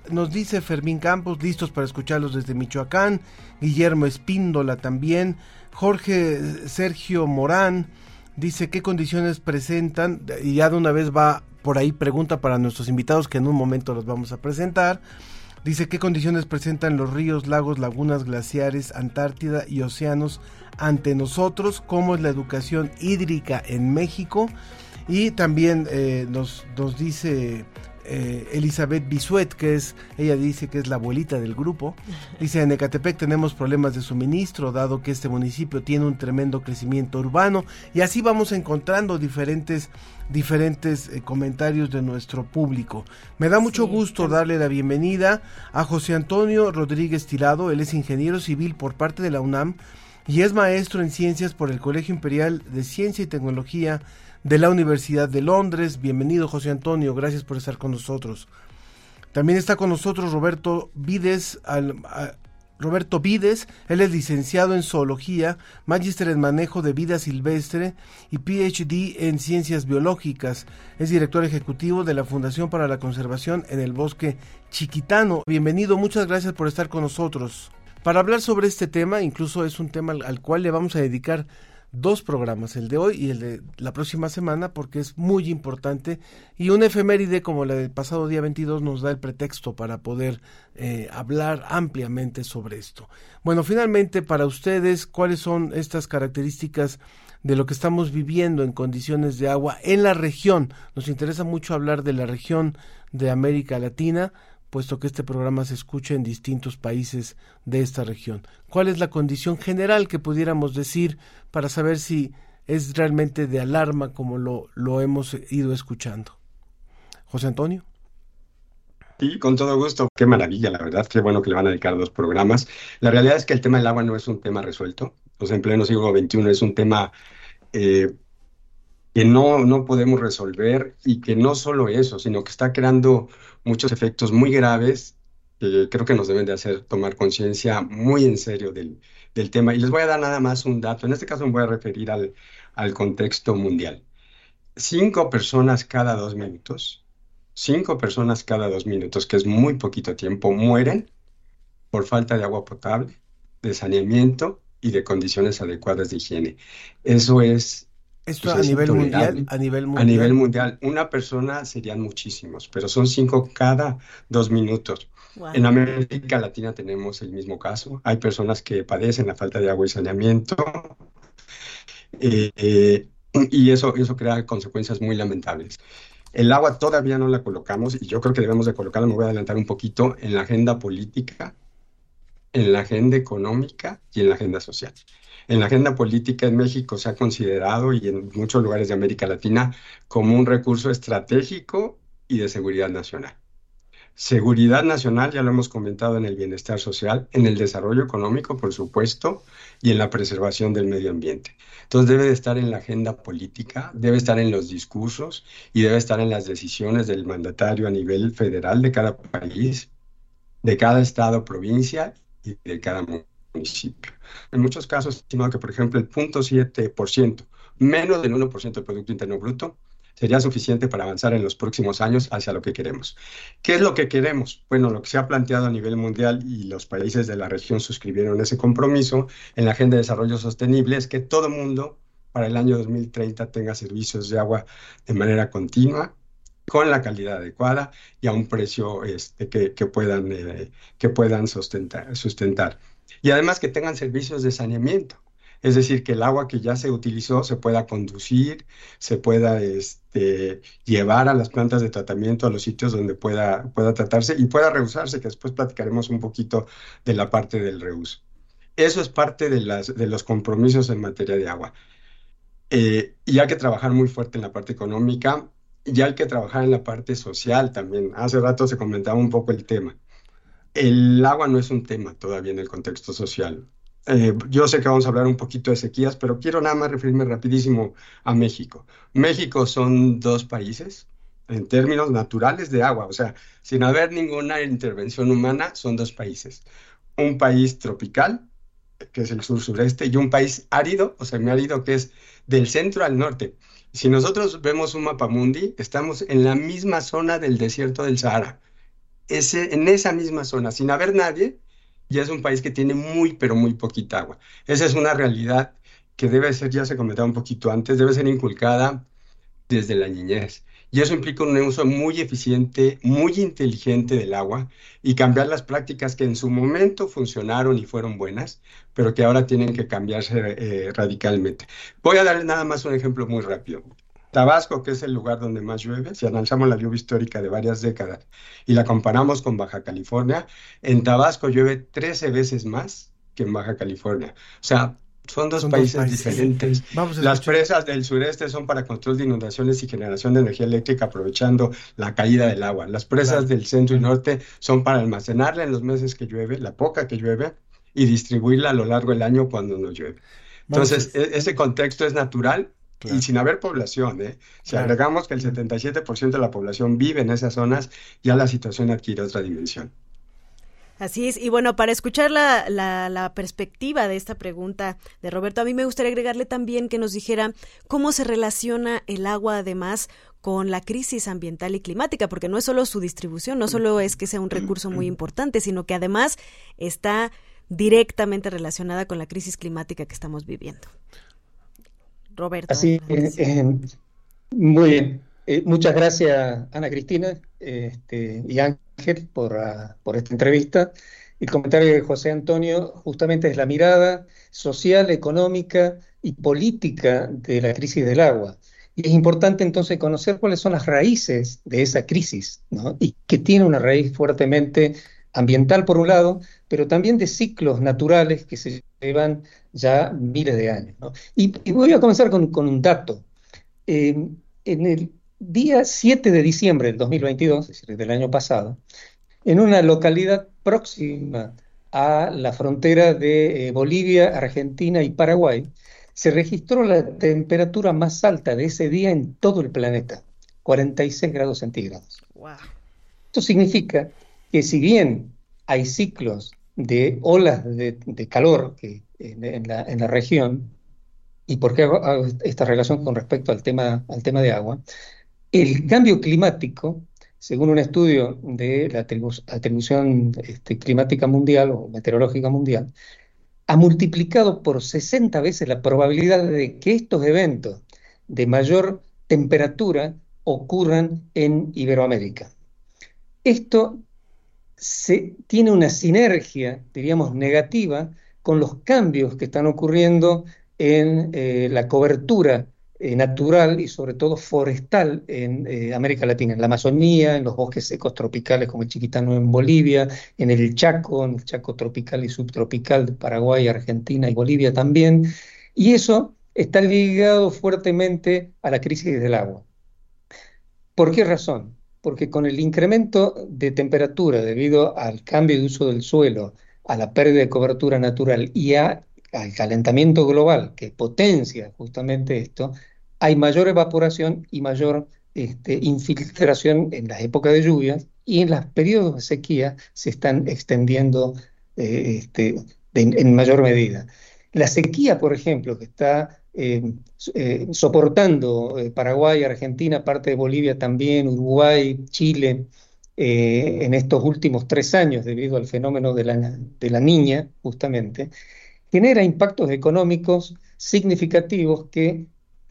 Nos dice Fermín Campos, listos para escucharlos desde Michoacán, Guillermo Espíndola también, Jorge Sergio Morán dice qué condiciones presentan, y ya de una vez va por ahí pregunta para nuestros invitados que en un momento los vamos a presentar. Dice qué condiciones presentan los ríos, lagos, lagunas, glaciares, Antártida y océanos ante nosotros, cómo es la educación hídrica en México y también eh, nos, nos dice eh, Elizabeth Bisuet, que es, ella dice que es la abuelita del grupo. Dice, en Ecatepec tenemos problemas de suministro, dado que este municipio tiene un tremendo crecimiento urbano. Y así vamos encontrando diferentes, diferentes eh, comentarios de nuestro público. Me da mucho gusto darle la bienvenida a José Antonio Rodríguez Tirado, él es ingeniero civil por parte de la UNAM y es maestro en ciencias por el Colegio Imperial de Ciencia y Tecnología de la Universidad de Londres. Bienvenido José Antonio, gracias por estar con nosotros. También está con nosotros Roberto Vides, Roberto Vides, él es licenciado en zoología, magíster en manejo de vida silvestre y PhD en ciencias biológicas. Es director ejecutivo de la Fundación para la Conservación en el Bosque Chiquitano. Bienvenido, muchas gracias por estar con nosotros. Para hablar sobre este tema, incluso es un tema al cual le vamos a dedicar dos programas, el de hoy y el de la próxima semana, porque es muy importante y una efeméride como la del pasado día 22 nos da el pretexto para poder eh, hablar ampliamente sobre esto. Bueno, finalmente para ustedes, ¿cuáles son estas características de lo que estamos viviendo en condiciones de agua en la región? Nos interesa mucho hablar de la región de América Latina, puesto que este programa se escucha en distintos países de esta región. ¿Cuál es la condición general que pudiéramos decir para saber si es realmente de alarma como lo, lo hemos ido escuchando? José Antonio. Sí, con todo gusto. Qué maravilla, la verdad. Qué bueno que le van a dedicar dos programas. La realidad es que el tema del agua no es un tema resuelto. Los en pleno siglo XXI es un tema eh, que no, no podemos resolver y que no solo eso, sino que está creando muchos efectos muy graves que creo que nos deben de hacer tomar conciencia muy en serio del, del, tema. Y les voy a dar nada más un dato. En este caso me voy a referir al, al contexto mundial. Cinco personas cada dos minutos, cinco personas cada dos minutos, que es muy poquito tiempo, mueren por falta de agua potable, de saneamiento y de condiciones adecuadas de higiene. Eso es esto pues a nivel mundial, a nivel mundial. A nivel mundial, una persona serían muchísimos, pero son cinco cada dos minutos. En América Latina tenemos el mismo caso. Hay personas que padecen la falta de agua y saneamiento. Eh, y eso, eso crea consecuencias muy lamentables. El agua todavía no la colocamos y yo creo que debemos de colocarla, me voy a adelantar un poquito, en la agenda política, en la agenda económica y en la agenda social en la agenda política en México se ha considerado y en muchos lugares de América Latina como un recurso estratégico y de seguridad nacional. Seguridad nacional, ya lo hemos comentado en el bienestar social, en el desarrollo económico, por supuesto, y en la preservación del medio ambiente. Entonces debe de estar en la agenda política, debe estar en los discursos y debe estar en las decisiones del mandatario a nivel federal de cada país, de cada estado, provincia y de cada municipio. En muchos casos, estimado que, por ejemplo, el 0.7%, menos del 1% del Producto Interno Bruto, sería suficiente para avanzar en los próximos años hacia lo que queremos. ¿Qué es lo que queremos? Bueno, lo que se ha planteado a nivel mundial y los países de la región suscribieron ese compromiso en la Agenda de Desarrollo Sostenible es que todo mundo para el año 2030 tenga servicios de agua de manera continua, con la calidad adecuada y a un precio este, que, puedan, eh, que puedan sustentar y además que tengan servicios de saneamiento. Es decir, que el agua que ya se utilizó se pueda conducir, se pueda este, llevar a las plantas de tratamiento, a los sitios donde pueda, pueda tratarse y pueda reusarse, que después platicaremos un poquito de la parte del reuso. Eso es parte de, las, de los compromisos en materia de agua. Eh, y hay que trabajar muy fuerte en la parte económica y hay que trabajar en la parte social también. Hace rato se comentaba un poco el tema. El agua no es un tema todavía en el contexto social. Eh, yo sé que vamos a hablar un poquito de sequías, pero quiero nada más referirme rapidísimo a México. México son dos países en términos naturales de agua, o sea, sin haber ninguna intervención humana, son dos países. Un país tropical, que es el sur-sureste, y un país árido o semiárido, que es del centro al norte. Si nosotros vemos un mapa mundi, estamos en la misma zona del desierto del Sahara en esa misma zona, sin haber nadie, ya es un país que tiene muy, pero muy poquita agua. Esa es una realidad que debe ser, ya se comentaba un poquito antes, debe ser inculcada desde la niñez. Y eso implica un uso muy eficiente, muy inteligente del agua y cambiar las prácticas que en su momento funcionaron y fueron buenas, pero que ahora tienen que cambiarse eh, radicalmente. Voy a dar nada más un ejemplo muy rápido. Tabasco, que es el lugar donde más llueve, si analizamos la lluvia histórica de varias décadas y la comparamos con Baja California, en Tabasco llueve 13 veces más que en Baja California. O sea, son dos, países, diferentes. Las presas del sureste son para control de inundaciones y generación de energía eléctrica aprovechando la caída del agua. Las presas del centro y norte son para almacenarla en los meses que llueve, la poca que llueve, y distribuirla a lo largo del año cuando no llueve. Entonces, e, ese contexto es natural y sin haber población. ¿eh? Si agregamos que el 77% de la población vive en esas zonas, ya la situación adquiere otra dimensión. Así es, y bueno, para escuchar la, la, perspectiva de esta pregunta de Roberto, a mí me gustaría agregarle también que nos dijera cómo se relaciona el agua además con la crisis ambiental y climática, porque no es solo su distribución, no solo es que sea un recurso muy importante, sino que además está directamente relacionada con la crisis climática que estamos viviendo. Roberto. Así, eh, muy bien. Eh, muchas gracias, Ana Cristina este, y Ángel, por, ah, por esta entrevista. El comentario de José Antonio justamente es la mirada social, económica y política de la crisis del agua. Y es importante entonces conocer cuáles son las raíces de esa crisis, ¿no? y que tiene una raíz fuertemente ambiental por un lado, pero también de ciclos naturales que se llevan ya miles de años. ¿no? Y, voy a comenzar con, un dato. Eh, en el día 7 de diciembre del 2022, es decir, del año pasado, en una localidad próxima a la frontera de eh, Bolivia, Argentina y Paraguay, se registró la temperatura más alta de ese día en todo el planeta, 46 grados centígrados. Esto significa que si bien hay ciclos de olas de, calor que, en, la, en, la, región, y por qué hago, esta relación con respecto al tema, al tema de agua, el cambio climático, según un estudio de la atribución este, climática mundial o meteorológica mundial, ha multiplicado por 60 veces la probabilidad de que estos eventos de mayor temperatura ocurran en Iberoamérica. Esto se, tiene una sinergia, diríamos, negativa con los cambios que están ocurriendo en eh, la cobertura eh, natural y sobre todo forestal en eh, América Latina, en la Amazonía, en los bosques secos tropicales como el Chiquitano en Bolivia, en el Chaco, en el Chaco tropical y subtropical de Paraguay, Argentina y Bolivia también. Y eso está ligado fuertemente a la crisis del agua. ¿Por qué razón? Porque con el incremento de temperatura debido al cambio de uso del suelo, a la pérdida de cobertura natural y a al calentamiento global que potencia justamente esto, hay mayor evaporación y mayor este, infiltración en las épocas de lluvias y en los periodos de sequía se están extendiendo eh, este, en mayor medida. La sequía, por ejemplo, que está eh, eh, soportando Paraguay, Argentina, parte de Bolivia también, Uruguay, Chile, en estos últimos tres años debido al fenómeno de la, de la niña, justamente, genera impactos económicos significativos que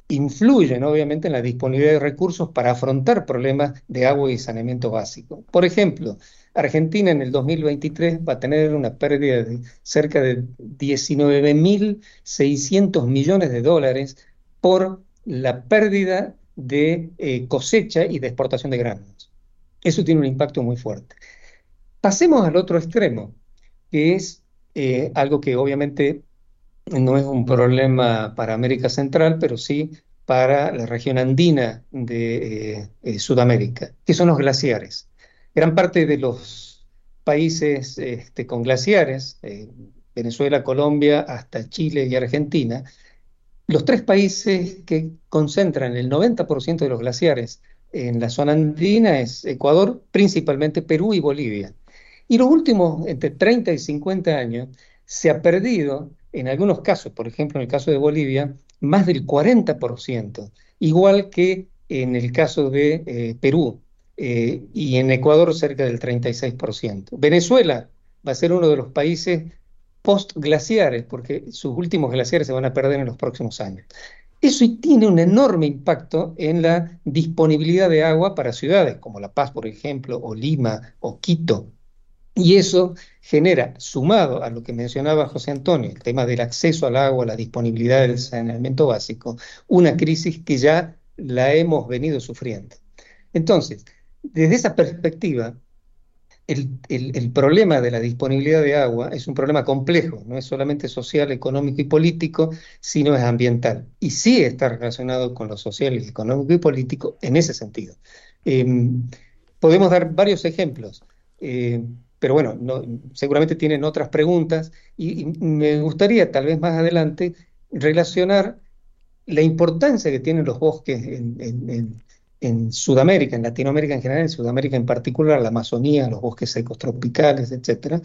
influyen obviamente en la disponibilidad de recursos para afrontar problemas de agua y saneamiento básico. Por ejemplo, Argentina en el 2023 va a tener una pérdida de cerca de 19.600 millones de dólares por la pérdida de eh, cosecha y de exportación de granos. Eso tiene un impacto muy fuerte. Pasemos al otro extremo, que es eh, algo que obviamente no es un problema para América Central, pero sí para la región andina de eh, Sudamérica, que son los glaciares. Gran parte de los países este, con glaciares, Venezuela, Colombia, hasta Chile y Argentina, los tres países que concentran el 90% de los glaciares en la zona andina es Ecuador, principalmente Perú y Bolivia. Y los últimos, entre 30 y 50 años, se ha perdido, en algunos casos, por ejemplo en el caso de Bolivia, más del 40%, igual que en el caso de eh, Perú eh, y en Ecuador cerca del 36%. Venezuela va a ser uno de los países postglaciares, porque sus últimos glaciares se van a perder en los próximos años. Eso tiene un enorme impacto en la disponibilidad de agua para ciudades como La Paz, por ejemplo, o Lima, o Quito, y eso genera, sumado a lo que mencionaba José Antonio, el tema del acceso al agua, la disponibilidad del saneamiento básico, una crisis que ya la hemos venido sufriendo. Entonces, desde esa perspectiva, el, problema de la disponibilidad de agua es un problema complejo, no es solamente social, económico y político, sino es ambiental. Y sí está relacionado con lo social, económico y político en ese sentido. Em, podemos dar varios ejemplos, eh, pero bueno, seguramente tienen otras preguntas y, me gustaría tal vez más adelante relacionar la importancia que tienen los bosques en en Sudamérica, en Latinoamérica en general, en Sudamérica en particular, la Amazonía, los bosques secos tropicales, etcétera,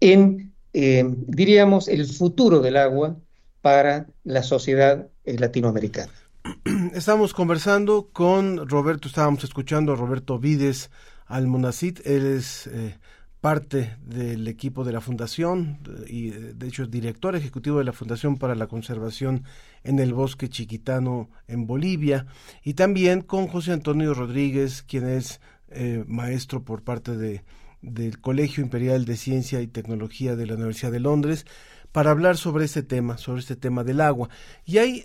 en, eh, diríamos, el futuro del agua para la sociedad eh, latinoamericana. Estamos conversando con Roberto, estábamos escuchando a Roberto Vides Almonacid, él es eh, parte del equipo de la Fundación y de hecho director ejecutivo de la Fundación para la Conservación en el Bosque Chiquitano en Bolivia y también con José Antonio Rodríguez, quien es eh, maestro por parte de, del Colegio Imperial de Ciencia y Tecnología de la Universidad de Londres para hablar sobre este tema, sobre este tema del agua. Y ahí,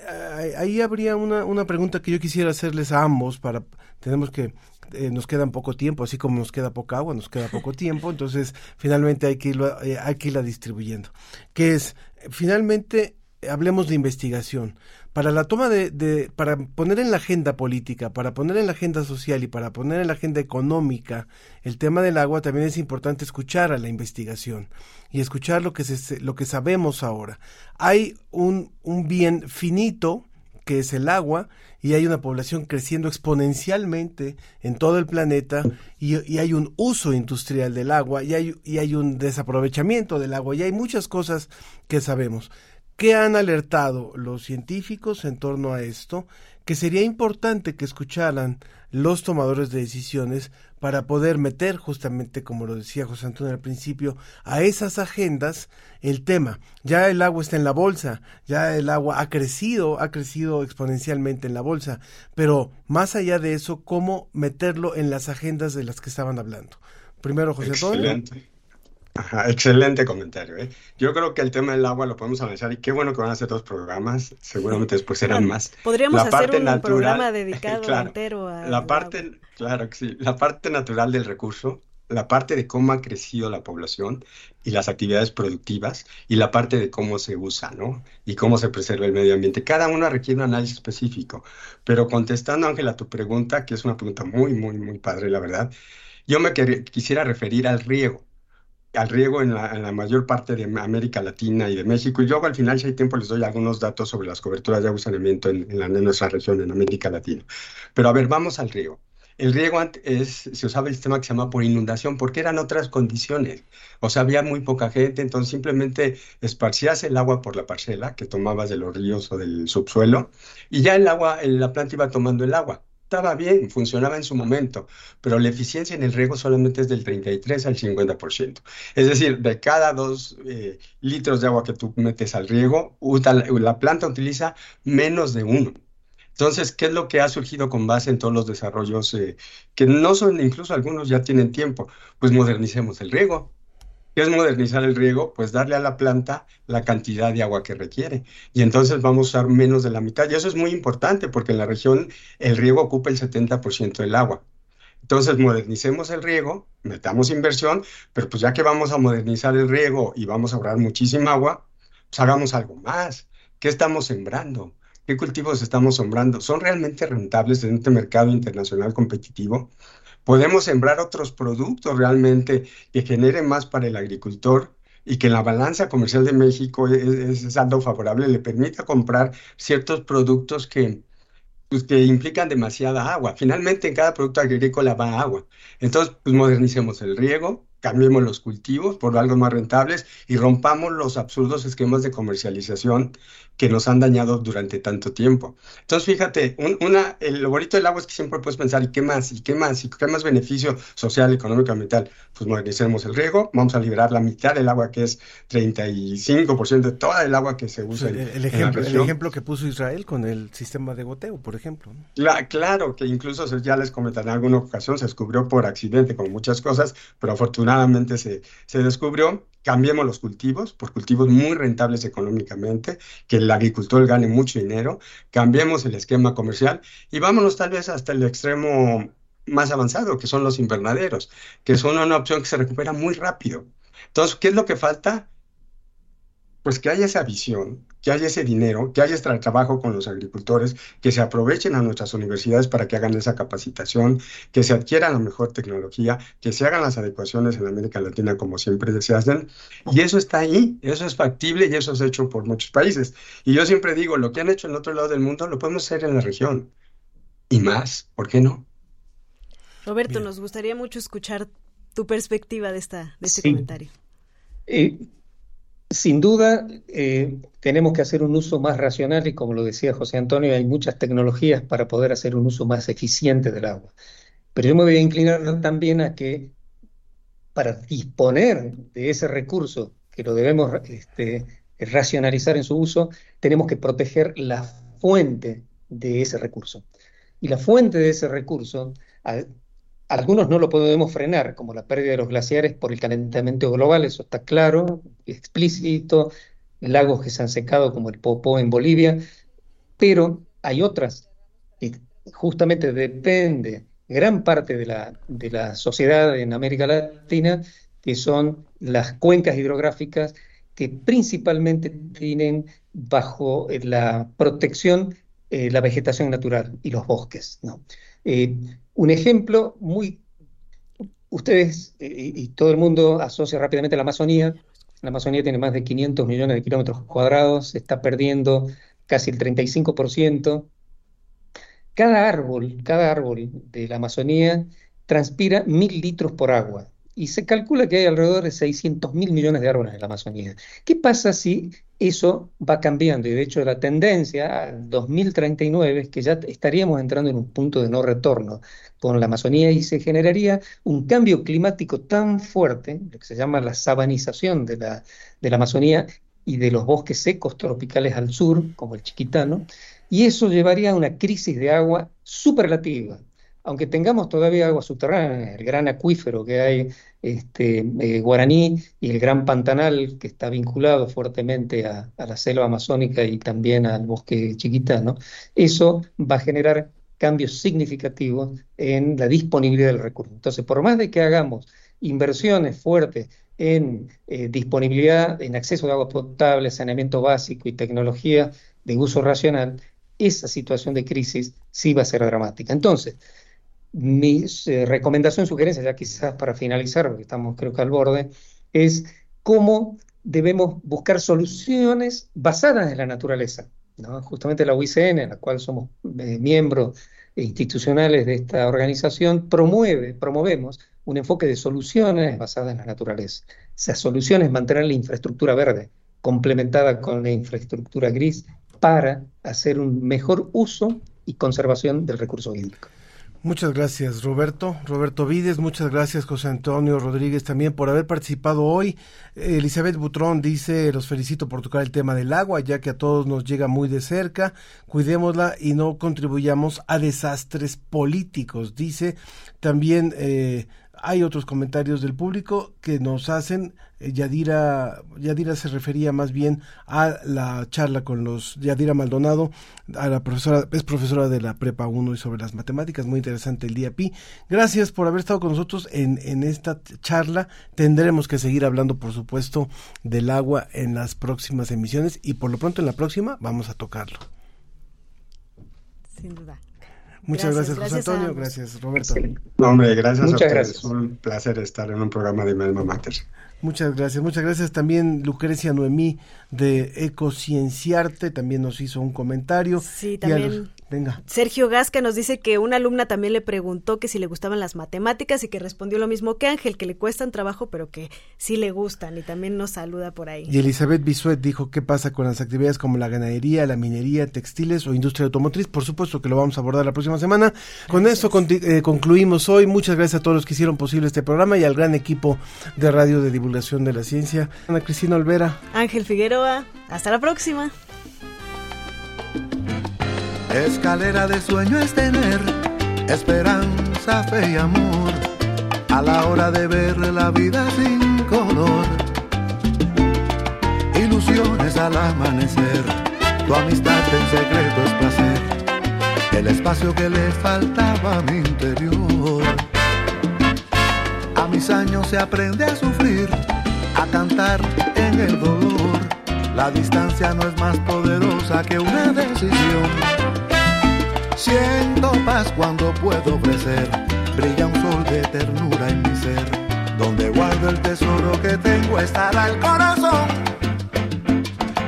ahí habría una, una pregunta que yo quisiera hacerles a ambos para tenemos que eh, nos queda poco tiempo, así como nos queda poca agua, nos queda poco tiempo, entonces finalmente hay que, irlo, eh, hay que irla distribuyendo. Que es, finalmente, hablemos de investigación. Para la toma de, de, para poner en la agenda política, para poner en la agenda social y para poner en la agenda económica el tema del agua, también es importante escuchar a la investigación y escuchar lo que, se, lo que sabemos ahora. Hay un, un bien finito, que es el agua, y hay una población creciendo exponencialmente en todo el planeta y, hay un uso industrial del agua y hay, y hay un desaprovechamiento del agua y hay muchas cosas que sabemos. ¿Qué han alertado los científicos en torno a esto? Que sería importante que escucharan los tomadores de decisiones para poder meter justamente, como lo decía José Antonio al principio, a esas agendas el tema. Ya el agua está en la bolsa, ya el agua ha crecido, ha crecido exponencialmente en la bolsa, pero más allá de eso, ¿cómo meterlo en las agendas de las que estaban hablando? Primero, José Antonio comentario. ¿eh? Yo creo que el tema del agua lo podemos analizar y qué bueno que van a hacer dos programas. Seguramente después serán más. Podríamos hacer un programa dedicado entero a la parte, claro que sí, la parte natural del recurso, la parte de cómo ha crecido la población y las actividades productivas y la parte de cómo se usa, ¿no? Y cómo se preserva el medio ambiente. Cada una requiere un análisis específico. Pero contestando, Ángela, a tu pregunta, que es una pregunta muy, muy, muy padre, la verdad, yo me quisiera referir al riego al riego en la, mayor parte de América Latina y de México. Y luego al final, si hay tiempo, les doy algunos datos sobre las coberturas de agua saneamiento en, nuestra región, en América Latina. Pero a ver, vamos al riego. El riego es, se usaba el sistema que se llama por inundación porque eran otras condiciones. O sea, había muy poca gente, entonces simplemente esparcías el agua por la parcela que tomabas de los ríos o del subsuelo y ya el agua, la planta iba tomando el agua estaba bien, funcionaba en su momento, pero la eficiencia en el riego solamente es del 33 al 50%. Es decir, de cada dos eh, litros de agua que tú metes al riego, la planta utiliza menos de uno. Entonces, ¿qué es lo que ha surgido con base en todos los desarrollos eh, que no son, incluso algunos ya tienen tiempo? Pues modernicemos el riego. ¿Qué es modernizar el riego? Pues darle a la planta la cantidad de agua que requiere. Y entonces vamos a usar menos de la mitad. Y eso es muy importante porque en la región el riego ocupa el 70% del agua. Entonces modernicemos el riego, metamos inversión, pero pues ya que vamos a modernizar el riego y vamos a ahorrar muchísima agua, pues hagamos algo más. ¿Qué estamos sembrando? ¿Qué cultivos estamos sembrando? ¿Son realmente rentables en este mercado internacional competitivo? podemos sembrar otros productos realmente que generen más para el agricultor y que la balanza comercial de México es, saldo favorable, le permita comprar ciertos productos que, pues, que implican demasiada agua. Finalmente, en cada producto agrícola va agua. Entonces, pues modernicemos el riego, cambiemos los cultivos por algo más rentables y rompamos los absurdos esquemas de comercialización que nos han dañado durante tanto tiempo. Entonces, fíjate, una, el, lo bonito del agua es que siempre puedes pensar, ¿y qué más? ¿Y qué más? ¿Y qué más beneficio social, económico, ambiental? Pues modernicemos el riego, vamos a liberar la mitad del agua, que es 35% de toda el agua que se usa. el, ejemplo, el ejemplo que puso Israel con el sistema de goteo, por ejemplo. claro, que incluso ya les comentaré en alguna ocasión, se descubrió por accidente, como muchas cosas, pero afortunadamente se, se descubrió cambiemos los cultivos por cultivos muy rentables económicamente, que el agricultor gane mucho dinero, cambiemos el esquema comercial y vámonos tal vez hasta el extremo más avanzado, que son los invernaderos, que son una opción que se recupera muy rápido. Entonces, ¿qué es lo que falta? Pues que haya esa visión, que haya ese dinero, que haya este trabajo con los agricultores, que se aprovechen a nuestras universidades para que hagan esa capacitación, que se adquiera la mejor tecnología, que se hagan las adecuaciones en América Latina como siempre se hacen. Y eso está ahí, eso es factible y eso es hecho por muchos países. Y yo siempre digo, lo que han hecho en otro lado del mundo lo podemos hacer en la región. Y más, ¿por qué no? Roberto, nos gustaría mucho escuchar tu perspectiva de, esta, de este comentario. Eh, sin duda, eh, tenemos que hacer un uso más racional y como lo decía José Antonio, hay muchas tecnologías para poder hacer un uso más eficiente del agua. Pero yo me voy a inclinar también a que para disponer de ese recurso, que lo debemos este, racionalizar en su uso, tenemos que proteger la fuente de ese recurso. Y la fuente de ese recurso, algunos no lo podemos frenar, como la pérdida de los glaciares por el calentamiento global, eso está claro, explícito, lagos que se han secado como el Popó en Bolivia, pero hay otras que justamente depende gran parte de la, de la sociedad en América Latina, que son las cuencas hidrográficas que principalmente tienen bajo la protección eh, la vegetación natural y los bosques. ¿no? Eh, un ejemplo muy... Ustedes eh, y todo el mundo asocia rápidamente la Amazonía. La Amazonía tiene más de 500 millones de kilómetros cuadrados, está perdiendo casi el 35%. Cada árbol, cada árbol de la Amazonía transpira mil litros por agua y se calcula que hay alrededor de 600 mil millones de árboles en la Amazonía. ¿Qué pasa si eso va cambiando y de hecho la tendencia al 2039 es que ya estaríamos entrando en un punto de no retorno con la Amazonía y se generaría un cambio climático tan fuerte, lo que se llama la sabanización de la, de la Amazonía y de los bosques secos tropicales al sur, como el chiquitano, y eso llevaría a una crisis de agua superlativa, aunque tengamos todavía agua subterránea, el gran acuífero que hay este, eh, guaraní y el gran pantanal que está vinculado fuertemente a, la selva amazónica y también al bosque chiquitano, eso va a generar cambios significativos en la disponibilidad del recurso. Entonces, por más de que hagamos inversiones fuertes en eh, disponibilidad, en acceso de agua potable, saneamiento básico y tecnología de uso racional, esa situación de crisis sí va a ser dramática. Entonces, mi eh, recomendación, sugerencia, ya quizás para finalizar, porque estamos creo que al borde, es cómo debemos buscar soluciones basadas en la naturaleza. Justamente la UICN, en la cual somos eh, miembros institucionales de esta organización, promueve, promovemos un enfoque de soluciones basadas en la naturaleza. Esas soluciones mantener la infraestructura verde complementada con la infraestructura gris para hacer un mejor uso y conservación del recurso hídrico. Muchas gracias, Roberto. Roberto Vides, muchas gracias, José Antonio Rodríguez, también por haber participado hoy. Elizabeth Butrón dice, los felicito por tocar el tema del agua, ya que a todos nos llega muy de cerca. Cuidémosla y no contribuyamos a desastres políticos. Dice también eh, hay otros comentarios del público que nos hacen. Eh, Yadira, Yadira se refería más bien a la charla con los Yadira Maldonado, a la profesora, es profesora de la Prepa 1 y sobre las matemáticas, muy interesante el día Pi. Gracias por haber estado con nosotros en, en esta charla. Tendremos que seguir hablando, por supuesto, del agua en las próximas emisiones y por lo pronto en la próxima vamos a tocarlo. Sin duda. Muchas gracias, José Antonio. Gracias, Roberto. No, hombre, gracias Muchas a Gracias. Es un placer estar en un programa de Melma Mater. Muchas gracias, muchas gracias también Lucrecia Noemí de Ecocienciarte, también nos hizo un comentario. Sí, también. Venga. Sergio Gasca nos dice que una alumna también le preguntó que si le gustaban las matemáticas y que respondió lo mismo que Ángel, que le cuestan trabajo, pero que sí le gustan y también nos saluda por ahí. Y Elizabeth Bisuet dijo qué pasa con las actividades como la ganadería, la minería, textiles o industria automotriz. Por supuesto que lo vamos a abordar la próxima semana. Con eso eh, concluimos hoy. Muchas gracias a todos los que hicieron posible este programa y al gran equipo de Radio de Divulgación de la Ciencia. Ana Cristina Olvera. Ángel Figueroa. Hasta la próxima. Escalera de sueño es tener esperanza, fe y amor a la hora de ver la vida sin color. ilusiones al amanecer. Tu amistad en secreto es placer, el espacio que le faltaba a mi interior. A mis años se aprende a sufrir, a cantar en el dolor. La distancia no es más poderosa que una decisión. Siento paz cuando puedo ofrecer, brilla un sol de ternura en mi ser donde guardo el tesoro que tengo estará el corazón.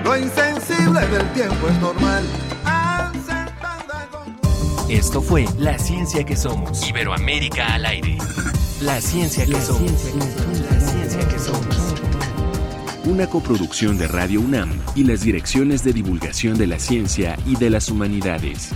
Lo insensible del tiempo es normal. Esto fue La Ciencia que Somos. Iberoamérica al aire. La Ciencia que Somos. la Ciencia que Somos. Una coproducción de Radio UNAM y las direcciones de divulgación de la ciencia y de las humanidades.